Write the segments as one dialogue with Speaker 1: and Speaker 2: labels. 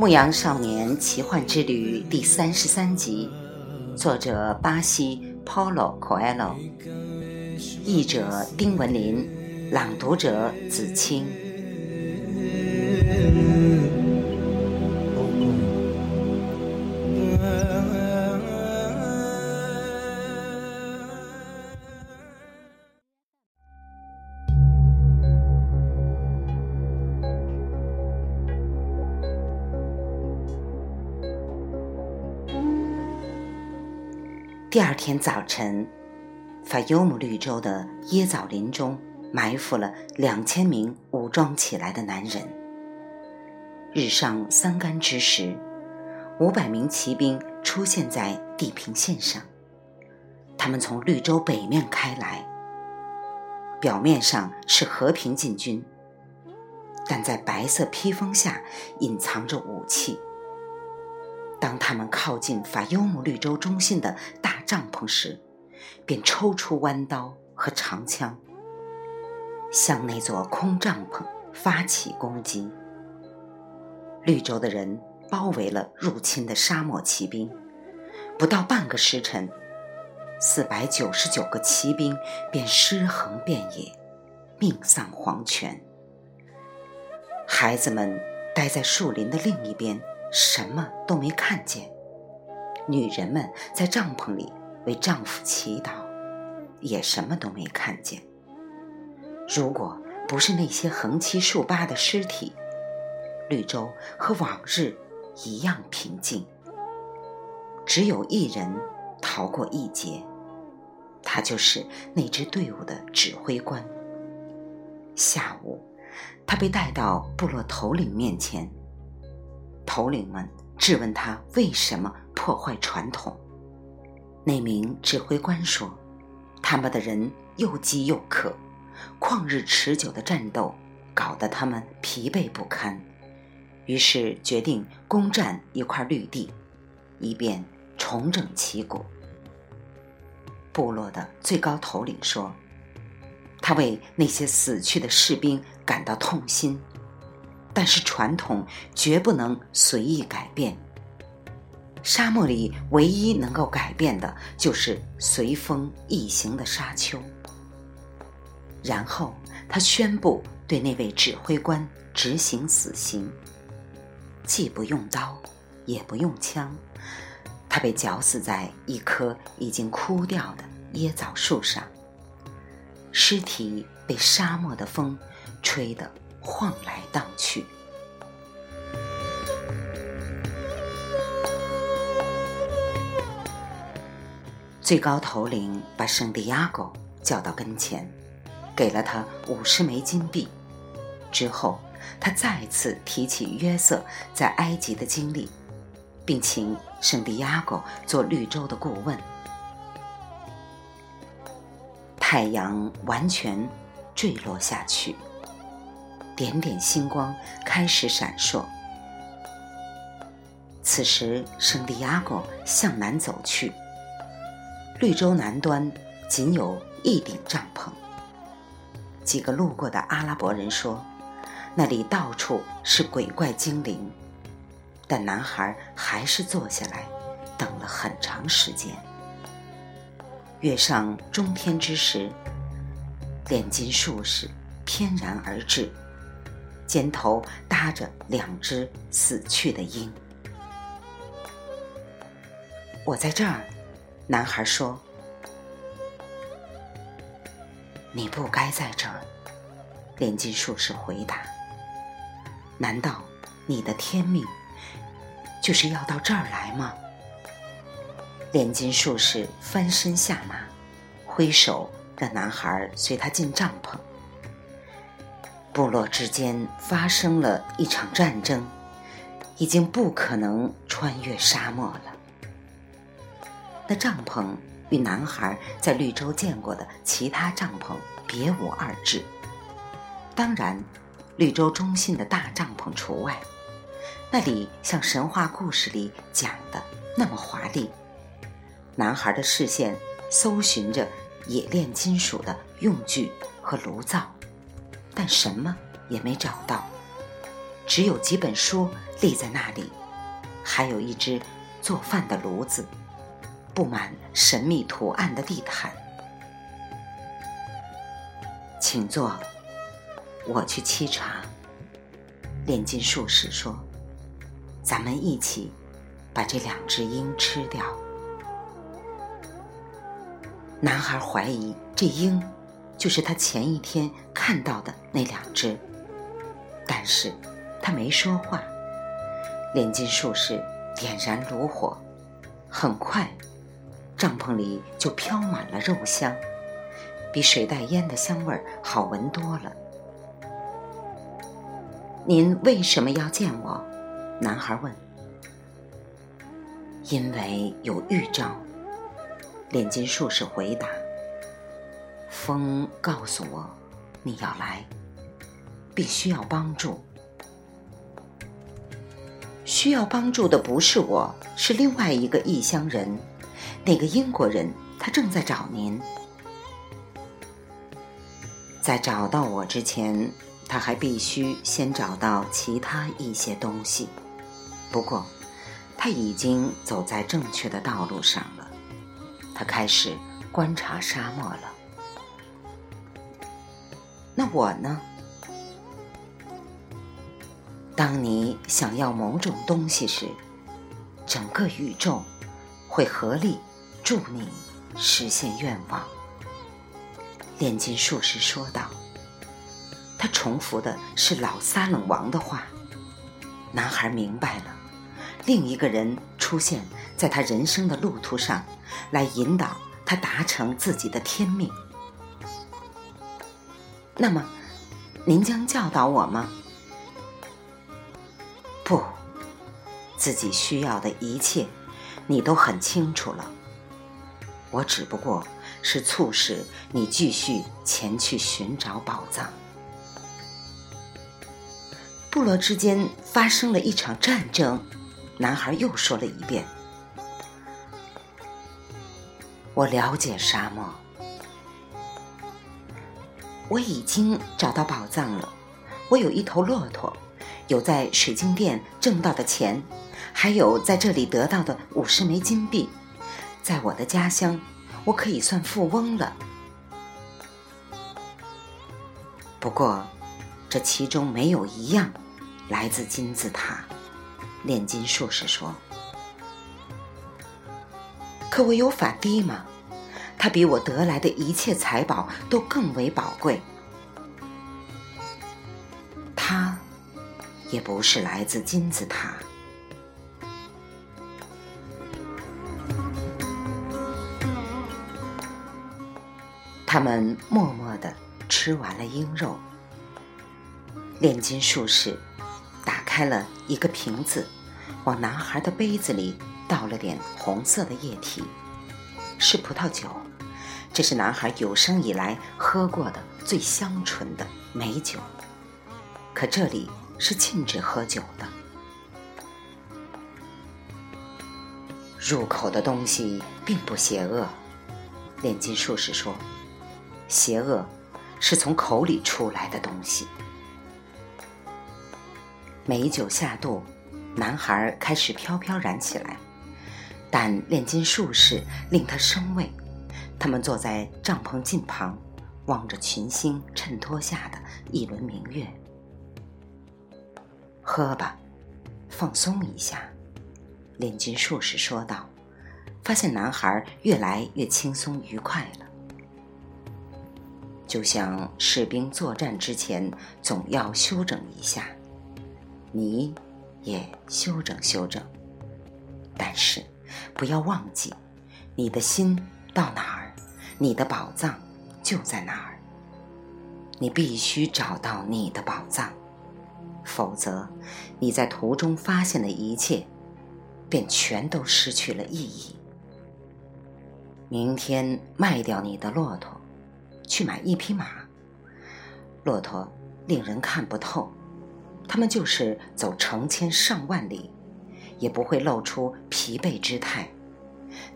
Speaker 1: 牧羊少年奇幻之旅》第三十三集，作者巴西 Paulo Coelho，译者丁文林，朗读者子清。第二天早晨，法尤姆绿洲的椰枣林中埋伏了两千名武装起来的男人。日上三竿之时，五百名骑兵出现在地平线上。他们从绿洲北面开来，表面上是和平进军，但在白色披风下隐藏着武器。当他们靠近法尤姆绿洲中心的大帐篷时，便抽出弯刀和长枪，向那座空帐篷发起攻击。绿洲的人包围了入侵的沙漠骑兵，不到半个时辰，四百九十九个骑兵便尸横遍野，命丧黄泉。孩子们待在树林的另一边。什么都没看见。女人们在帐篷里为丈夫祈祷，也什么都没看见。如果不是那些横七竖八的尸体，绿洲和往日一样平静。只有一人逃过一劫，他就是那支队伍的指挥官。下午，他被带到部落头领面前。头领们质问他为什么破坏传统。那名指挥官说：“他们的人又饥又渴，旷日持久的战斗搞得他们疲惫不堪，于是决定攻占一块绿地，以便重整旗鼓。”部落的最高头领说：“他为那些死去的士兵感到痛心。”但是传统绝不能随意改变。沙漠里唯一能够改变的，就是随风易行的沙丘。然后他宣布对那位指挥官执行死刑，既不用刀，也不用枪，他被绞死在一棵已经枯掉的椰枣树上。尸体被沙漠的风吹得。晃来荡去。最高头领把圣地亚哥叫到跟前，给了他五十枚金币。之后，他再次提起约瑟在埃及的经历，并请圣地亚哥做绿洲的顾问。太阳完全坠落下去。点点星光开始闪烁。此时，圣地亚哥向南走去。绿洲南端仅有一顶帐篷。几个路过的阿拉伯人说，那里到处是鬼怪精灵。但男孩还是坐下来，等了很长时间。月上中天之时，炼金术士翩然而至。肩头搭着两只死去的鹰。我在这儿，男孩说：“你不该在这儿。”炼金术士回答：“难道你的天命就是要到这儿来吗？”炼金术士翻身下马，挥手让男孩随他进帐篷。部落之间发生了一场战争，已经不可能穿越沙漠了。那帐篷与男孩在绿洲见过的其他帐篷别无二致，当然，绿洲中心的大帐篷除外。那里像神话故事里讲的那么华丽。男孩的视线搜寻着冶炼金属的用具和炉灶。但什么也没找到，只有几本书立在那里，还有一只做饭的炉子，布满神秘图案的地毯。请坐，我去沏茶。炼金术士说：“咱们一起把这两只鹰吃掉。”男孩怀疑这鹰就是他前一天看到的那两只，但是他没说话。炼金术士点燃炉火，很快，帐篷里就飘满了肉香，比水带烟的香味儿好闻多了。您为什么要见我？男孩问。因为有预兆。炼金术士回答：“风告诉我，你要来，必须要帮助。需要帮助的不是我，是另外一个异乡人，那个英国人，他正在找您。在找到我之前，他还必须先找到其他一些东西。不过，他已经走在正确的道路上了。”他开始观察沙漠了。那我呢？当你想要某种东西时，整个宇宙会合力助你实现愿望。炼金术士说道。他重复的是老撒冷王的话。男孩明白了，另一个人出现在他人生的路途上。来引导他达成自己的天命。那么，您将教导我吗？不，自己需要的一切，你都很清楚了。我只不过是促使你继续前去寻找宝藏。部落之间发生了一场战争，男孩又说了一遍。我了解沙漠，我已经找到宝藏了。我有一头骆驼，有在水晶店挣到的钱，还有在这里得到的五十枚金币。在我的家乡，我可以算富翁了。不过，这其中没有一样来自金字塔。炼金术士说。可我有法蒂吗？他比我得来的一切财宝都更为宝贵。他也不是来自金字塔。他们默默的吃完了鹰肉。炼金术士打开了一个瓶子，往男孩的杯子里。倒了点红色的液体，是葡萄酒。这是男孩有生以来喝过的最香醇的美酒。可这里是禁止喝酒的。入口的东西并不邪恶，炼金术士说，邪恶是从口里出来的东西。美酒下肚，男孩开始飘飘然起来。但炼金术士令他生畏，他们坐在帐篷近旁，望着群星衬托下的一轮明月。喝吧，放松一下，炼金术士说道，发现男孩越来越轻松愉快了，就像士兵作战之前总要休整一下，你也休整休整，但是。不要忘记，你的心到哪儿，你的宝藏就在哪儿。你必须找到你的宝藏，否则你在途中发现的一切，便全都失去了意义。明天卖掉你的骆驼，去买一匹马。骆驼令人看不透，他们就是走成千上万里。也不会露出疲惫之态，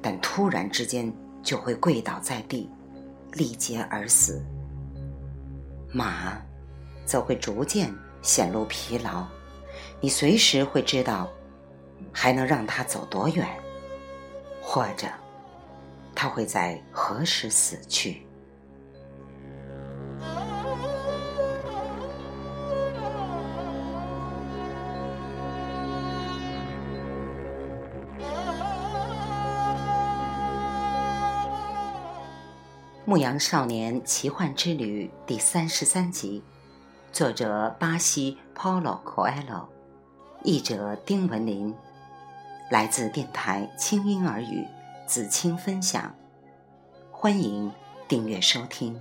Speaker 1: 但突然之间就会跪倒在地，力竭而死。马则会逐渐显露疲劳，你随时会知道还能让他走多远？或者，他会在何时死去？《牧羊少年奇幻之旅》第三十三集，作者巴西 Paulo Coelho，译者丁文林，来自电台轻音耳语子青分享，欢迎订阅收听。